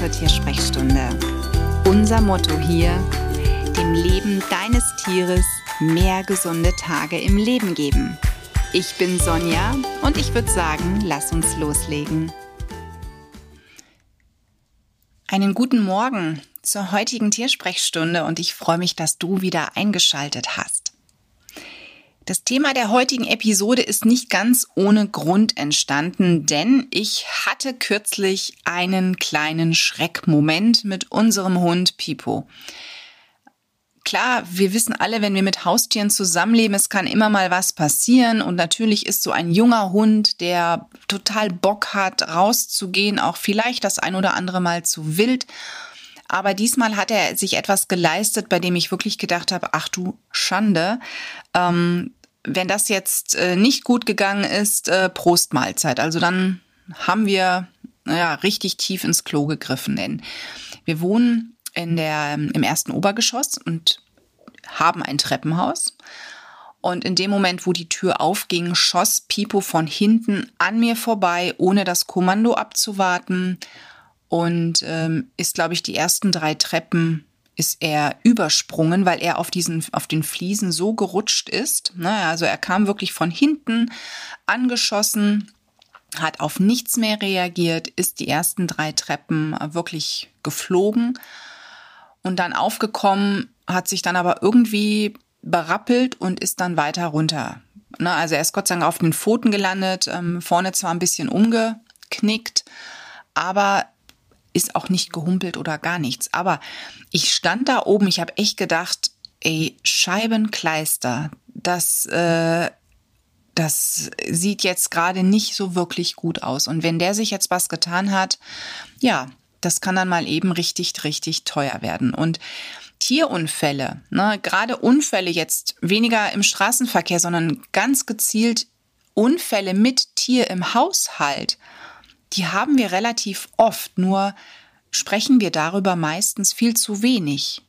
zur Tiersprechstunde. Unser Motto hier, dem Leben deines Tieres mehr gesunde Tage im Leben geben. Ich bin Sonja und ich würde sagen, lass uns loslegen. Einen guten Morgen zur heutigen Tiersprechstunde und ich freue mich, dass du wieder eingeschaltet hast. Das Thema der heutigen Episode ist nicht ganz ohne Grund entstanden, denn ich hatte kürzlich einen kleinen Schreckmoment mit unserem Hund Pipo. Klar, wir wissen alle, wenn wir mit Haustieren zusammenleben, es kann immer mal was passieren und natürlich ist so ein junger Hund, der total Bock hat, rauszugehen, auch vielleicht das ein oder andere Mal zu wild. Aber diesmal hat er sich etwas geleistet, bei dem ich wirklich gedacht habe, ach du Schande. Ähm, wenn das jetzt äh, nicht gut gegangen ist, äh, Prostmahlzeit. Also dann haben wir naja, richtig tief ins Klo gegriffen. Denn wir wohnen in der, im ersten Obergeschoss und haben ein Treppenhaus. Und in dem Moment, wo die Tür aufging, schoss Pipo von hinten an mir vorbei, ohne das Kommando abzuwarten. Und ähm, ist, glaube ich, die ersten drei Treppen ist er übersprungen, weil er auf diesen, auf den Fliesen so gerutscht ist. Naja, also er kam wirklich von hinten angeschossen, hat auf nichts mehr reagiert, ist die ersten drei Treppen wirklich geflogen und dann aufgekommen, hat sich dann aber irgendwie berappelt und ist dann weiter runter. Na, also er ist Gott sei Dank auf den Pfoten gelandet, ähm, vorne zwar ein bisschen umgeknickt, aber ist auch nicht gehumpelt oder gar nichts. Aber ich stand da oben, ich habe echt gedacht, ey, Scheibenkleister, das, äh, das sieht jetzt gerade nicht so wirklich gut aus. Und wenn der sich jetzt was getan hat, ja, das kann dann mal eben richtig, richtig teuer werden. Und Tierunfälle, ne, gerade Unfälle jetzt weniger im Straßenverkehr, sondern ganz gezielt Unfälle mit Tier im Haushalt die haben wir relativ oft, nur sprechen wir darüber meistens viel zu wenig,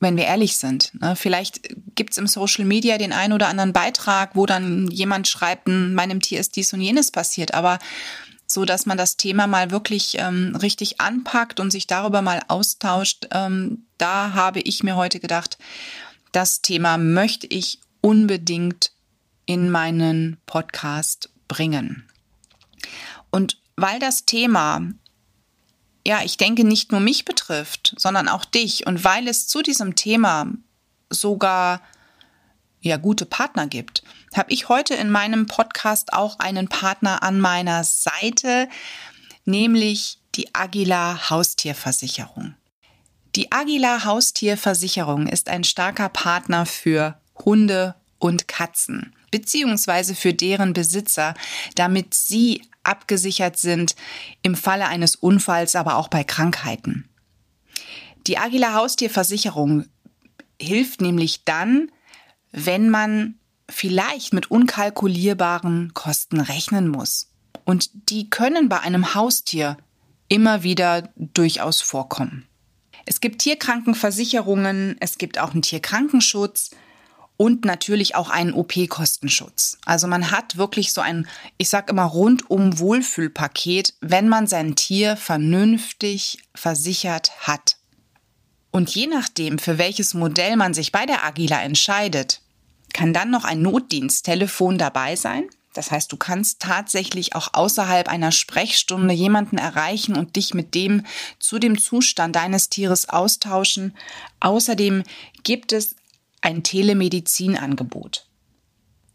wenn wir ehrlich sind. Ne? Vielleicht gibt's im Social Media den einen oder anderen Beitrag, wo dann jemand schreibt, hm, meinem Tier ist dies und jenes passiert, aber so dass man das Thema mal wirklich ähm, richtig anpackt und sich darüber mal austauscht, ähm, da habe ich mir heute gedacht, das Thema möchte ich unbedingt in meinen Podcast bringen. Und weil das Thema, ja, ich denke, nicht nur mich betrifft, sondern auch dich und weil es zu diesem Thema sogar ja gute Partner gibt, habe ich heute in meinem Podcast auch einen Partner an meiner Seite, nämlich die Agila Haustierversicherung. Die Agila Haustierversicherung ist ein starker Partner für Hunde und Katzen, beziehungsweise für deren Besitzer, damit sie abgesichert sind im Falle eines Unfalls, aber auch bei Krankheiten. Die Agila Haustierversicherung hilft nämlich dann, wenn man vielleicht mit unkalkulierbaren Kosten rechnen muss. Und die können bei einem Haustier immer wieder durchaus vorkommen. Es gibt Tierkrankenversicherungen, es gibt auch einen Tierkrankenschutz, und natürlich auch einen OP-Kostenschutz. Also man hat wirklich so ein, ich sag immer, rundum Wohlfühlpaket, wenn man sein Tier vernünftig versichert hat. Und je nachdem, für welches Modell man sich bei der Agila entscheidet, kann dann noch ein Notdiensttelefon dabei sein. Das heißt, du kannst tatsächlich auch außerhalb einer Sprechstunde jemanden erreichen und dich mit dem zu dem Zustand deines Tieres austauschen. Außerdem gibt es ein Telemedizinangebot.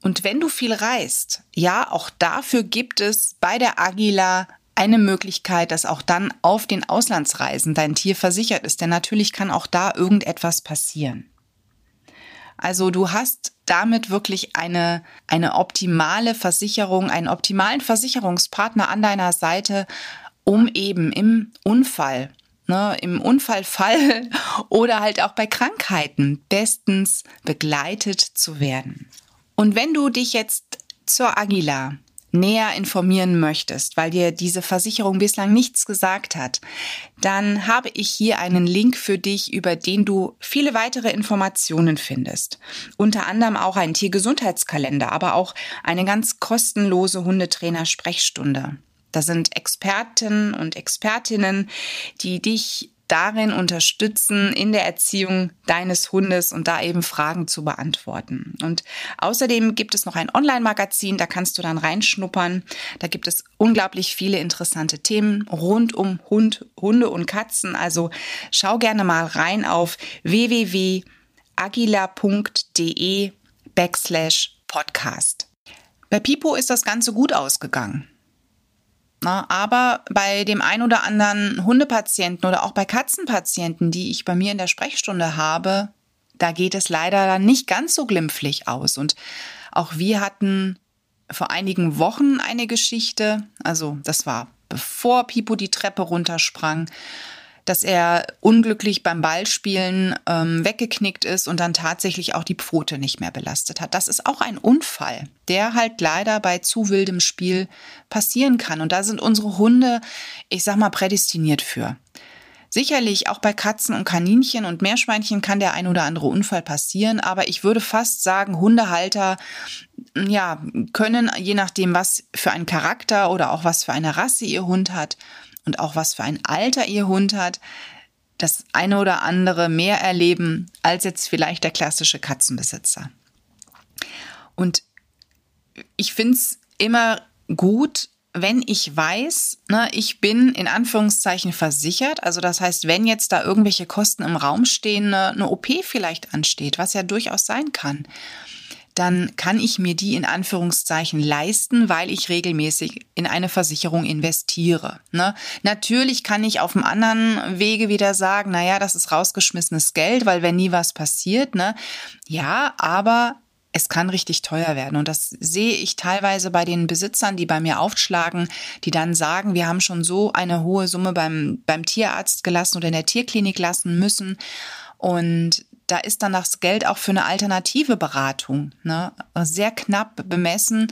Und wenn du viel reist, ja, auch dafür gibt es bei der Agila eine Möglichkeit, dass auch dann auf den Auslandsreisen dein Tier versichert ist, denn natürlich kann auch da irgendetwas passieren. Also du hast damit wirklich eine, eine optimale Versicherung, einen optimalen Versicherungspartner an deiner Seite, um eben im Unfall ne, im Unfallfall oder halt auch bei Krankheiten bestens begleitet zu werden. Und wenn du dich jetzt zur Agila näher informieren möchtest, weil dir diese Versicherung bislang nichts gesagt hat, dann habe ich hier einen Link für dich, über den du viele weitere Informationen findest. Unter anderem auch einen Tiergesundheitskalender, aber auch eine ganz kostenlose Hundetrainer-Sprechstunde. Da sind Experten und Expertinnen, die dich darin unterstützen, in der Erziehung deines Hundes und da eben Fragen zu beantworten. Und außerdem gibt es noch ein Online-Magazin, da kannst du dann reinschnuppern. Da gibt es unglaublich viele interessante Themen rund um Hund, Hunde und Katzen. Also schau gerne mal rein auf www.agila.de backslash podcast. Bei Pipo ist das Ganze gut ausgegangen. Na, aber bei dem ein oder anderen Hundepatienten oder auch bei Katzenpatienten, die ich bei mir in der Sprechstunde habe, da geht es leider dann nicht ganz so glimpflich aus. Und auch wir hatten vor einigen Wochen eine Geschichte, also das war bevor Pipo die Treppe runtersprang, dass er unglücklich beim Ballspielen ähm, weggeknickt ist und dann tatsächlich auch die Pfote nicht mehr belastet hat. Das ist auch ein Unfall, der halt leider bei zu wildem Spiel passieren kann. Und da sind unsere Hunde, ich sag mal, prädestiniert für. Sicherlich auch bei Katzen und Kaninchen und Meerschweinchen kann der ein oder andere Unfall passieren, aber ich würde fast sagen, Hundehalter ja, können je nachdem, was für einen Charakter oder auch was für eine Rasse ihr Hund hat, und auch was für ein Alter ihr Hund hat, das eine oder andere mehr erleben als jetzt vielleicht der klassische Katzenbesitzer. Und ich finde es immer gut, wenn ich weiß, ne, ich bin in Anführungszeichen versichert, also das heißt, wenn jetzt da irgendwelche Kosten im Raum stehen, eine, eine OP vielleicht ansteht, was ja durchaus sein kann, dann kann ich mir die in Anführungszeichen leisten, weil ich regelmäßig in eine Versicherung investiere. Ne? Natürlich kann ich auf dem anderen Wege wieder sagen, naja, das ist rausgeschmissenes Geld, weil wenn nie was passiert, ne? Ja, aber es kann richtig teuer werden. Und das sehe ich teilweise bei den Besitzern, die bei mir aufschlagen, die dann sagen, wir haben schon so eine hohe Summe beim, beim Tierarzt gelassen oder in der Tierklinik lassen müssen. Und da ist dann das Geld auch für eine alternative Beratung ne, sehr knapp bemessen.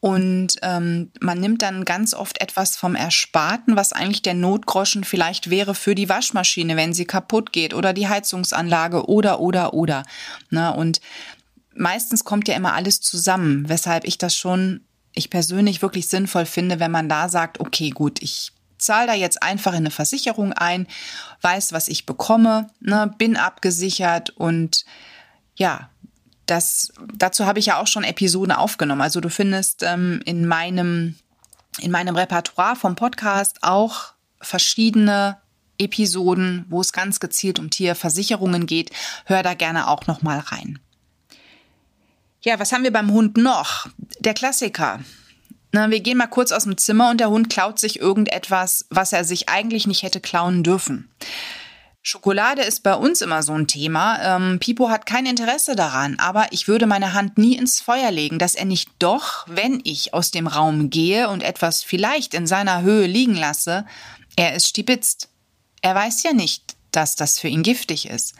Und ähm, man nimmt dann ganz oft etwas vom Ersparten, was eigentlich der Notgroschen vielleicht wäre für die Waschmaschine, wenn sie kaputt geht oder die Heizungsanlage oder, oder, oder. Ne? Und meistens kommt ja immer alles zusammen, weshalb ich das schon, ich persönlich wirklich sinnvoll finde, wenn man da sagt, okay, gut, ich zahle da jetzt einfach in eine Versicherung ein, weiß, was ich bekomme, ne, bin abgesichert und ja, das, dazu habe ich ja auch schon Episoden aufgenommen. Also du findest ähm, in meinem, in meinem Repertoire vom Podcast auch verschiedene Episoden, wo es ganz gezielt um Tierversicherungen geht. Hör da gerne auch noch mal rein. Ja, was haben wir beim Hund noch? Der Klassiker. Na, wir gehen mal kurz aus dem Zimmer und der Hund klaut sich irgendetwas, was er sich eigentlich nicht hätte klauen dürfen. Schokolade ist bei uns immer so ein Thema. Ähm, Pipo hat kein Interesse daran, aber ich würde meine Hand nie ins Feuer legen, dass er nicht doch, wenn ich aus dem Raum gehe und etwas vielleicht in seiner Höhe liegen lasse, er ist stibitzt. Er weiß ja nicht, dass das für ihn giftig ist.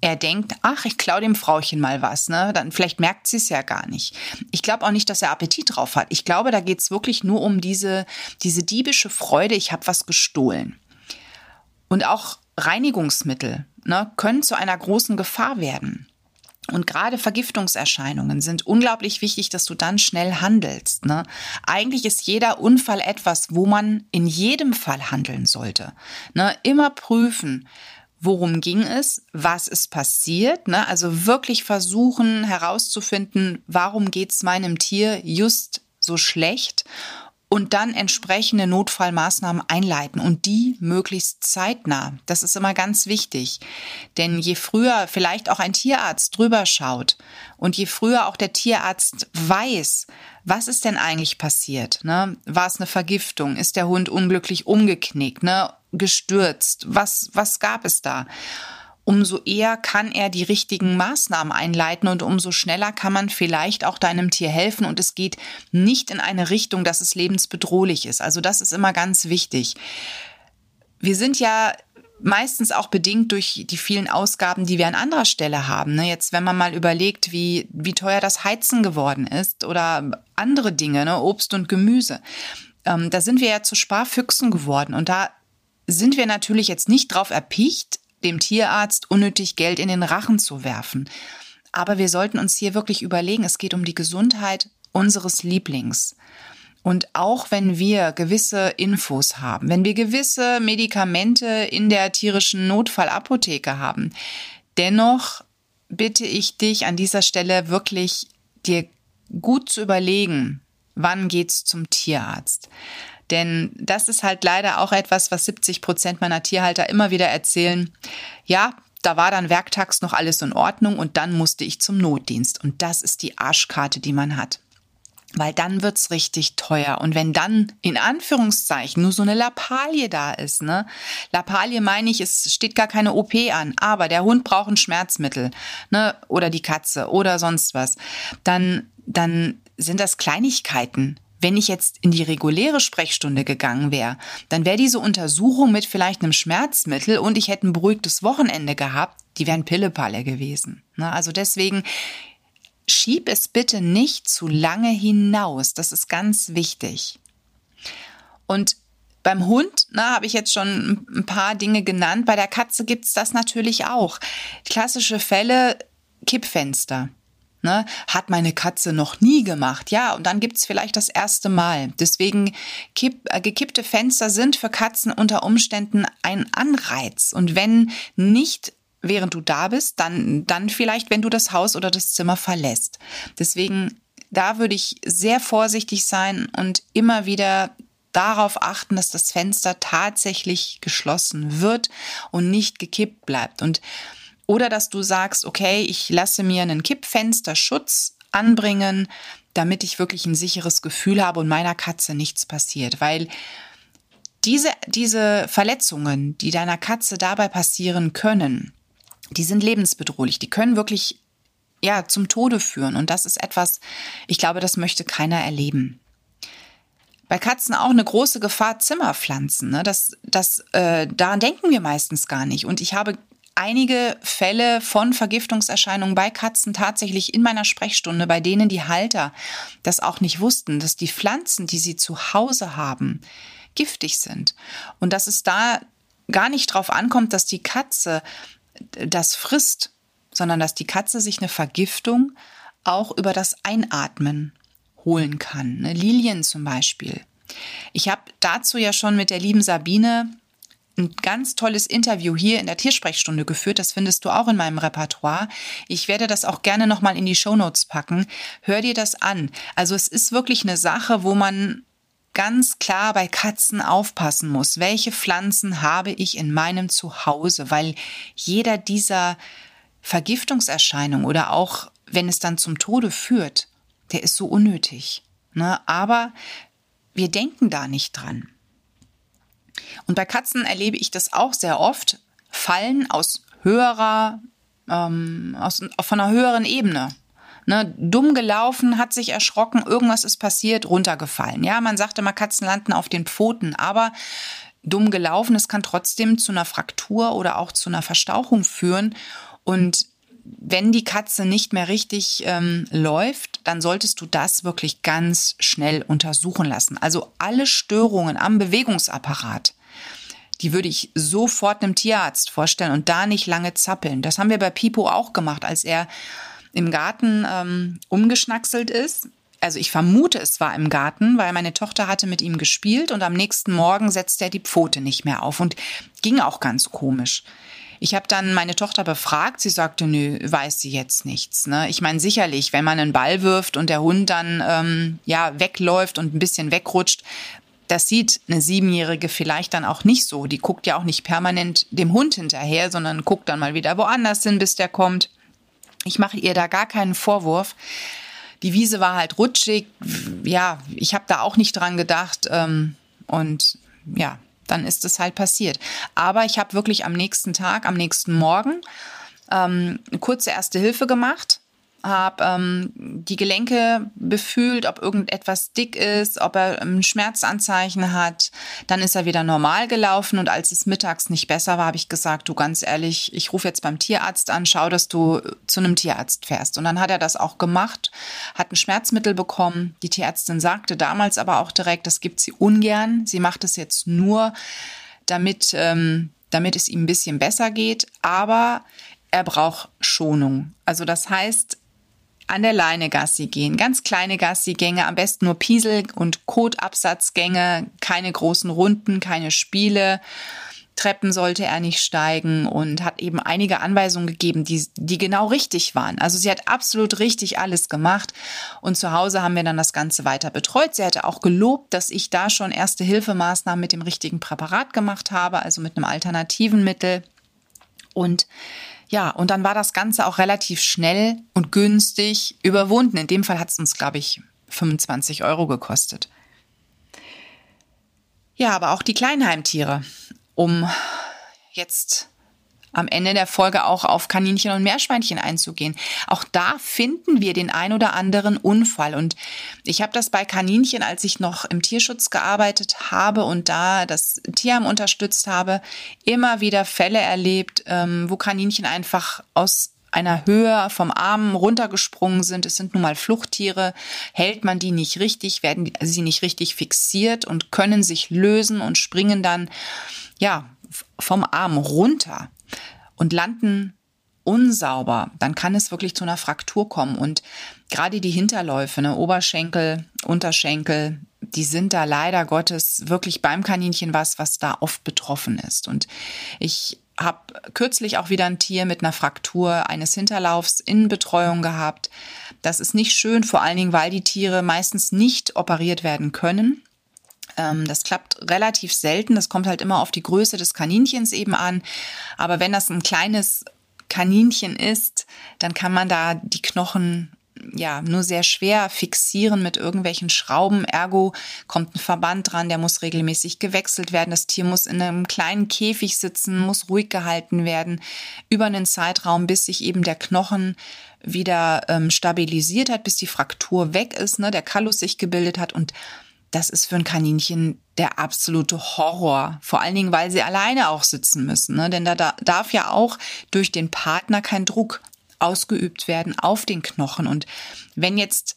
Er denkt, ach, ich klaue dem Frauchen mal was, ne? Dann vielleicht merkt sie es ja gar nicht. Ich glaube auch nicht, dass er Appetit drauf hat. Ich glaube, da geht es wirklich nur um diese, diese diebische Freude, ich habe was gestohlen. Und auch Reinigungsmittel ne, können zu einer großen Gefahr werden. Und gerade Vergiftungserscheinungen sind unglaublich wichtig, dass du dann schnell handelst. Ne? Eigentlich ist jeder Unfall etwas, wo man in jedem Fall handeln sollte. Ne? Immer prüfen, worum ging es, was ist passiert. Ne? Also wirklich versuchen herauszufinden, warum geht es meinem Tier just so schlecht und dann entsprechende Notfallmaßnahmen einleiten und die möglichst zeitnah. Das ist immer ganz wichtig. Denn je früher vielleicht auch ein Tierarzt drüber schaut und je früher auch der Tierarzt weiß, was ist denn eigentlich passiert? Ne? War es eine Vergiftung? Ist der Hund unglücklich umgeknickt? Ne? Gestürzt? Was, was gab es da? Umso eher kann er die richtigen Maßnahmen einleiten und umso schneller kann man vielleicht auch deinem Tier helfen und es geht nicht in eine Richtung, dass es lebensbedrohlich ist. Also das ist immer ganz wichtig. Wir sind ja meistens auch bedingt durch die vielen Ausgaben, die wir an anderer Stelle haben. Ne? Jetzt, wenn man mal überlegt, wie, wie teuer das Heizen geworden ist oder andere Dinge, ne? Obst und Gemüse. Ähm, da sind wir ja zu Sparfüchsen geworden und da sind wir natürlich jetzt nicht drauf erpicht, dem Tierarzt unnötig Geld in den Rachen zu werfen. Aber wir sollten uns hier wirklich überlegen, es geht um die Gesundheit unseres Lieblings. Und auch wenn wir gewisse Infos haben, wenn wir gewisse Medikamente in der tierischen Notfallapotheke haben, dennoch bitte ich dich an dieser Stelle wirklich dir gut zu überlegen, wann geht's zum Tierarzt. Denn das ist halt leider auch etwas, was 70 Prozent meiner Tierhalter immer wieder erzählen. Ja, da war dann werktags noch alles in Ordnung und dann musste ich zum Notdienst. Und das ist die Arschkarte, die man hat. Weil dann wird's richtig teuer. Und wenn dann in Anführungszeichen nur so eine Lappalie da ist, ne? Lappalie meine ich, es steht gar keine OP an, aber der Hund braucht ein Schmerzmittel, ne? Oder die Katze oder sonst was. Dann, dann sind das Kleinigkeiten. Wenn ich jetzt in die reguläre Sprechstunde gegangen wäre, dann wäre diese Untersuchung mit vielleicht einem Schmerzmittel und ich hätte ein beruhigtes Wochenende gehabt, die wären Pillepalle gewesen. Ne? Also deswegen schieb es bitte nicht zu lange hinaus. Das ist ganz wichtig. Und beim Hund na, habe ich jetzt schon ein paar Dinge genannt. Bei der Katze gibt es das natürlich auch. Klassische Fälle, Kippfenster. Ne, hat meine Katze noch nie gemacht. Ja, und dann gibt's vielleicht das erste Mal. Deswegen kipp, äh, gekippte Fenster sind für Katzen unter Umständen ein Anreiz. Und wenn nicht während du da bist, dann, dann vielleicht, wenn du das Haus oder das Zimmer verlässt. Deswegen, da würde ich sehr vorsichtig sein und immer wieder darauf achten, dass das Fenster tatsächlich geschlossen wird und nicht gekippt bleibt. Und oder dass du sagst, okay, ich lasse mir einen Kippfensterschutz anbringen, damit ich wirklich ein sicheres Gefühl habe und meiner Katze nichts passiert. Weil diese, diese Verletzungen, die deiner Katze dabei passieren können, die sind lebensbedrohlich. Die können wirklich ja zum Tode führen. Und das ist etwas, ich glaube, das möchte keiner erleben. Bei Katzen auch eine große Gefahr Zimmerpflanzen. Ne? Das, das, äh, daran denken wir meistens gar nicht. Und ich habe einige Fälle von Vergiftungserscheinungen bei Katzen tatsächlich in meiner Sprechstunde, bei denen die Halter das auch nicht wussten, dass die Pflanzen, die sie zu Hause haben, giftig sind. Und dass es da gar nicht drauf ankommt, dass die Katze das frisst, sondern dass die Katze sich eine Vergiftung auch über das Einatmen holen kann. Ne? Lilien zum Beispiel. Ich habe dazu ja schon mit der lieben Sabine ein ganz tolles Interview hier in der Tiersprechstunde geführt. Das findest du auch in meinem Repertoire. Ich werde das auch gerne nochmal in die Shownotes packen. Hör dir das an. Also es ist wirklich eine Sache, wo man ganz klar bei Katzen aufpassen muss. Welche Pflanzen habe ich in meinem Zuhause? Weil jeder dieser Vergiftungserscheinungen oder auch wenn es dann zum Tode führt, der ist so unnötig. Ne? Aber wir denken da nicht dran. Und bei Katzen erlebe ich das auch sehr oft. Fallen aus höherer, ähm, aus, von einer höheren Ebene. Ne, dumm gelaufen, hat sich erschrocken, irgendwas ist passiert, runtergefallen. Ja, man sagt immer, Katzen landen auf den Pfoten, aber dumm gelaufen, es kann trotzdem zu einer Fraktur oder auch zu einer Verstauchung führen. Und wenn die Katze nicht mehr richtig ähm, läuft, dann solltest du das wirklich ganz schnell untersuchen lassen. Also alle Störungen am Bewegungsapparat, die würde ich sofort einem Tierarzt vorstellen und da nicht lange zappeln. Das haben wir bei Pipo auch gemacht, als er im Garten ähm, umgeschnackselt ist. Also ich vermute, es war im Garten, weil meine Tochter hatte mit ihm gespielt und am nächsten Morgen setzte er die Pfote nicht mehr auf und ging auch ganz komisch. Ich habe dann meine Tochter befragt, sie sagte, nö, weiß sie jetzt nichts. Ne? Ich meine, sicherlich, wenn man einen Ball wirft und der Hund dann ähm, ja wegläuft und ein bisschen wegrutscht, das sieht eine Siebenjährige vielleicht dann auch nicht so. Die guckt ja auch nicht permanent dem Hund hinterher, sondern guckt dann mal wieder woanders hin, bis der kommt. Ich mache ihr da gar keinen Vorwurf. Die Wiese war halt rutschig. Ja, ich habe da auch nicht dran gedacht. Ähm, und ja, dann ist es halt passiert. Aber ich habe wirklich am nächsten Tag, am nächsten Morgen ähm, kurze erste Hilfe gemacht habe ähm, die Gelenke befühlt, ob irgendetwas dick ist, ob er ein Schmerzanzeichen hat. Dann ist er wieder normal gelaufen und als es mittags nicht besser war, habe ich gesagt, du ganz ehrlich, ich rufe jetzt beim Tierarzt an, schau, dass du zu einem Tierarzt fährst. Und dann hat er das auch gemacht, hat ein Schmerzmittel bekommen. Die Tierärztin sagte damals aber auch direkt, das gibt sie ungern. Sie macht es jetzt nur, damit, ähm, damit es ihm ein bisschen besser geht. Aber er braucht Schonung. Also das heißt, an der Leine Gassi gehen, ganz kleine Gassigänge, am besten nur Piesel- und Kotabsatzgänge, keine großen Runden, keine Spiele. Treppen sollte er nicht steigen und hat eben einige Anweisungen gegeben, die, die genau richtig waren. Also sie hat absolut richtig alles gemacht und zu Hause haben wir dann das Ganze weiter betreut. Sie hatte auch gelobt, dass ich da schon erste Hilfemaßnahmen mit dem richtigen Präparat gemacht habe, also mit einem alternativen Mittel. Und ja, und dann war das Ganze auch relativ schnell und günstig überwunden. In dem Fall hat es uns, glaube ich, 25 Euro gekostet. Ja, aber auch die Kleinheimtiere um jetzt am Ende der Folge auch auf Kaninchen und Meerschweinchen einzugehen. Auch da finden wir den ein oder anderen Unfall. Und ich habe das bei Kaninchen, als ich noch im Tierschutz gearbeitet habe und da das Tierheim unterstützt habe, immer wieder Fälle erlebt, ähm, wo Kaninchen einfach aus einer Höhe vom Arm runtergesprungen sind. Es sind nun mal Fluchttiere. Hält man die nicht richtig, werden sie nicht richtig fixiert und können sich lösen und springen dann ja, vom Arm runter und landen unsauber, dann kann es wirklich zu einer Fraktur kommen. Und gerade die Hinterläufe, ne, Oberschenkel, Unterschenkel, die sind da leider Gottes wirklich beim Kaninchen was, was da oft betroffen ist. Und ich habe kürzlich auch wieder ein Tier mit einer Fraktur eines Hinterlaufs in Betreuung gehabt. Das ist nicht schön, vor allen Dingen, weil die Tiere meistens nicht operiert werden können. Ähm, das klappt relativ selten. Das kommt halt immer auf die Größe des Kaninchens eben an. Aber wenn das ein kleines Kaninchen ist, dann kann man da die Knochen ja nur sehr schwer fixieren mit irgendwelchen Schrauben. Ergo kommt ein Verband dran, der muss regelmäßig gewechselt werden. Das Tier muss in einem kleinen Käfig sitzen, muss ruhig gehalten werden über einen Zeitraum, bis sich eben der Knochen wieder ähm, stabilisiert hat, bis die Fraktur weg ist, ne, der Kallus sich gebildet hat und das ist für ein Kaninchen der absolute Horror. Vor allen Dingen, weil sie alleine auch sitzen müssen. Ne? Denn da, da darf ja auch durch den Partner kein Druck ausgeübt werden auf den Knochen. Und wenn jetzt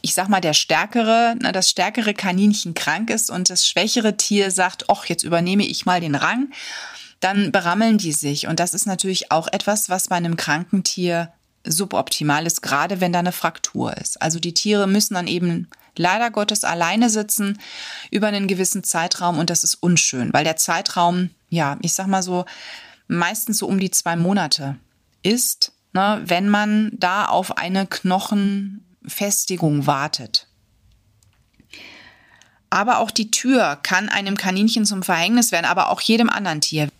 ich sag mal, der stärkere, ne, das stärkere Kaninchen krank ist und das schwächere Tier sagt, ach, jetzt übernehme ich mal den Rang, dann berammeln die sich. Und das ist natürlich auch etwas, was bei einem kranken Tier suboptimal ist, gerade wenn da eine Fraktur ist. Also die Tiere müssen dann eben leider Gottes alleine sitzen über einen gewissen Zeitraum und das ist unschön, weil der Zeitraum, ja, ich sag mal so, meistens so um die zwei Monate ist, ne, wenn man da auf eine Knochenfestigung wartet. Aber auch die Tür kann einem Kaninchen zum Verhängnis werden, aber auch jedem anderen Tier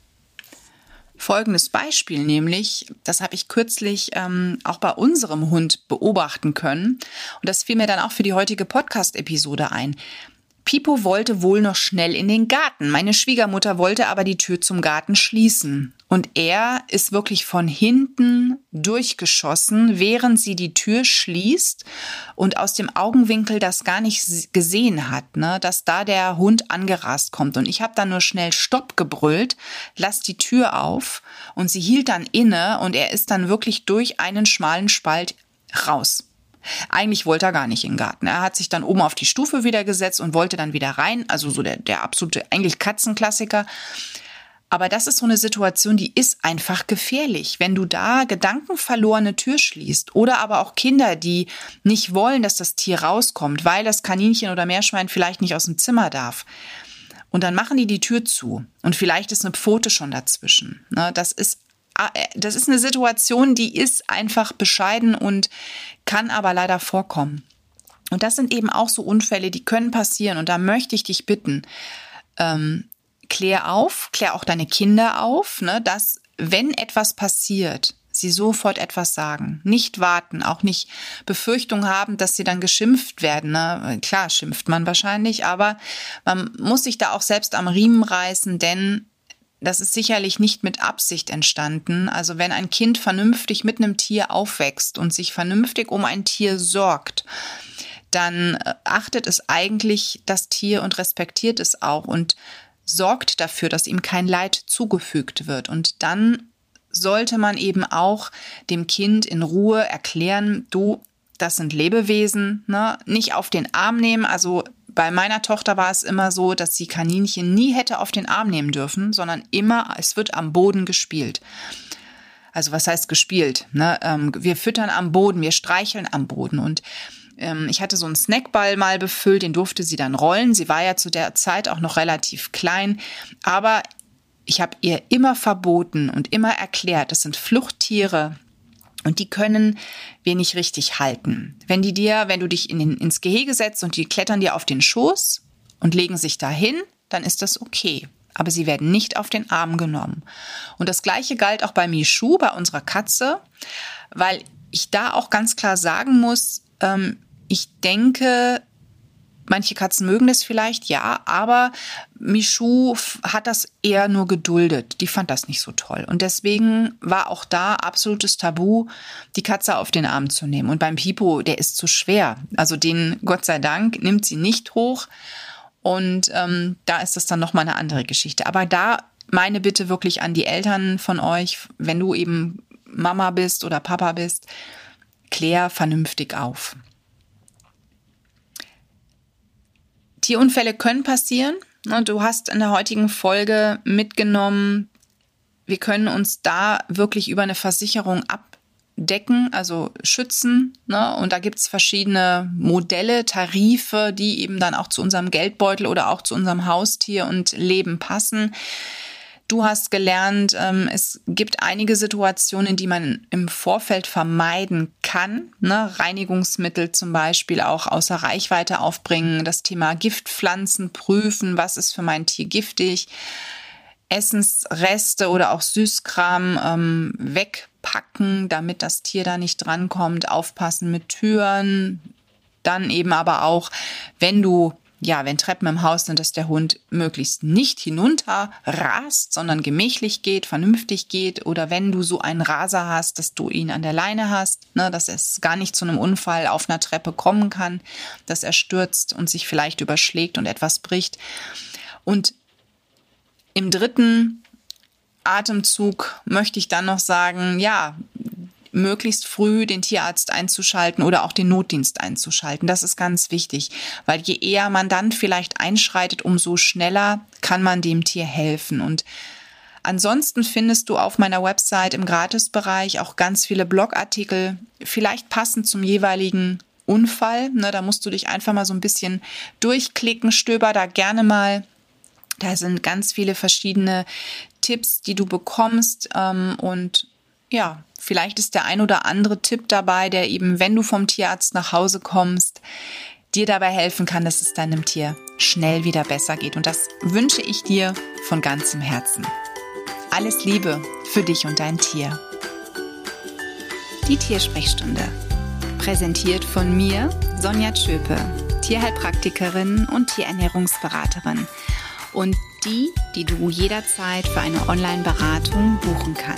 folgendes Beispiel, nämlich, das habe ich kürzlich ähm, auch bei unserem Hund beobachten können. Und das fiel mir dann auch für die heutige Podcast-Episode ein. Pipo wollte wohl noch schnell in den Garten. Meine Schwiegermutter wollte aber die Tür zum Garten schließen. Und er ist wirklich von hinten durchgeschossen, während sie die Tür schließt und aus dem Augenwinkel das gar nicht gesehen hat, ne, dass da der Hund angerast kommt. Und ich habe dann nur schnell Stopp gebrüllt, lass die Tür auf. Und sie hielt dann inne und er ist dann wirklich durch einen schmalen Spalt raus. Eigentlich wollte er gar nicht in den Garten. Er hat sich dann oben auf die Stufe wieder gesetzt und wollte dann wieder rein. Also so der, der absolute, eigentlich Katzenklassiker. Aber das ist so eine Situation, die ist einfach gefährlich. Wenn du da gedankenverlorene Tür schließt oder aber auch Kinder, die nicht wollen, dass das Tier rauskommt, weil das Kaninchen oder Meerschwein vielleicht nicht aus dem Zimmer darf. Und dann machen die die Tür zu und vielleicht ist eine Pfote schon dazwischen. Ne, das ist das ist eine Situation, die ist einfach bescheiden und kann aber leider vorkommen. Und das sind eben auch so Unfälle, die können passieren. Und da möchte ich dich bitten, ähm, klär auf, klär auch deine Kinder auf, ne, dass wenn etwas passiert, sie sofort etwas sagen. Nicht warten, auch nicht Befürchtung haben, dass sie dann geschimpft werden. Ne? Klar, schimpft man wahrscheinlich, aber man muss sich da auch selbst am Riemen reißen, denn das ist sicherlich nicht mit Absicht entstanden. Also wenn ein Kind vernünftig mit einem Tier aufwächst und sich vernünftig um ein Tier sorgt, dann äh, achtet es eigentlich das Tier und respektiert es auch und sorgt dafür, dass ihm kein Leid zugefügt wird. Und dann sollte man eben auch dem Kind in Ruhe erklären, du, das sind Lebewesen, ne? nicht auf den Arm nehmen. Also bei meiner Tochter war es immer so, dass sie Kaninchen nie hätte auf den Arm nehmen dürfen, sondern immer, es wird am Boden gespielt. Also was heißt gespielt? Ne? Ähm, wir füttern am Boden, wir streicheln am Boden und ähm, ich hatte so einen Snackball mal befüllt, den durfte sie dann rollen. Sie war ja zu der Zeit auch noch relativ klein, aber ich habe ihr immer verboten und immer erklärt, das sind Fluchttiere, und die können wir nicht richtig halten. Wenn die dir, wenn du dich in den, ins Gehege setzt und die klettern dir auf den Schoß und legen sich dahin, dann ist das okay. Aber sie werden nicht auf den Arm genommen. Und das Gleiche galt auch bei Michu, bei unserer Katze, weil ich da auch ganz klar sagen muss, ähm, ich denke, manche Katzen mögen das vielleicht, ja, aber Michu hat das eher nur geduldet. Die fand das nicht so toll. Und deswegen war auch da absolutes Tabu, die Katze auf den Arm zu nehmen. Und beim Pipo, der ist zu schwer. Also den, Gott sei Dank, nimmt sie nicht hoch. Und ähm, da ist das dann nochmal eine andere Geschichte. Aber da meine Bitte wirklich an die Eltern von euch, wenn du eben Mama bist oder Papa bist, klär vernünftig auf. Tierunfälle können passieren. Du hast in der heutigen Folge mitgenommen, wir können uns da wirklich über eine Versicherung abdecken, also schützen. Ne? Und da gibt es verschiedene Modelle, Tarife, die eben dann auch zu unserem Geldbeutel oder auch zu unserem Haustier und Leben passen. Du hast gelernt, ähm, es gibt einige Situationen, die man im Vorfeld vermeiden kann. Ne? Reinigungsmittel zum Beispiel auch außer Reichweite aufbringen, das Thema Giftpflanzen prüfen, was ist für mein Tier giftig, Essensreste oder auch Süßkram ähm, wegpacken, damit das Tier da nicht drankommt, aufpassen mit Türen, dann eben aber auch, wenn du ja, wenn Treppen im Haus sind, dass der Hund möglichst nicht hinunter rast, sondern gemächlich geht, vernünftig geht. Oder wenn du so einen Raser hast, dass du ihn an der Leine hast, ne, dass es gar nicht zu einem Unfall auf einer Treppe kommen kann, dass er stürzt und sich vielleicht überschlägt und etwas bricht. Und im dritten Atemzug möchte ich dann noch sagen, ja, möglichst früh den Tierarzt einzuschalten oder auch den Notdienst einzuschalten. Das ist ganz wichtig, weil je eher man dann vielleicht einschreitet, umso schneller kann man dem Tier helfen. Und ansonsten findest du auf meiner Website im Gratisbereich auch ganz viele Blogartikel, vielleicht passend zum jeweiligen Unfall. Ne, da musst du dich einfach mal so ein bisschen durchklicken, stöber da gerne mal. Da sind ganz viele verschiedene Tipps, die du bekommst ähm, und ja, vielleicht ist der ein oder andere Tipp dabei, der eben, wenn du vom Tierarzt nach Hause kommst, dir dabei helfen kann, dass es deinem Tier schnell wieder besser geht. Und das wünsche ich dir von ganzem Herzen. Alles Liebe für dich und dein Tier. Die Tiersprechstunde. Präsentiert von mir, Sonja Tschöpe, Tierheilpraktikerin und Tierernährungsberaterin. Und die, die du jederzeit für eine Online-Beratung buchen kannst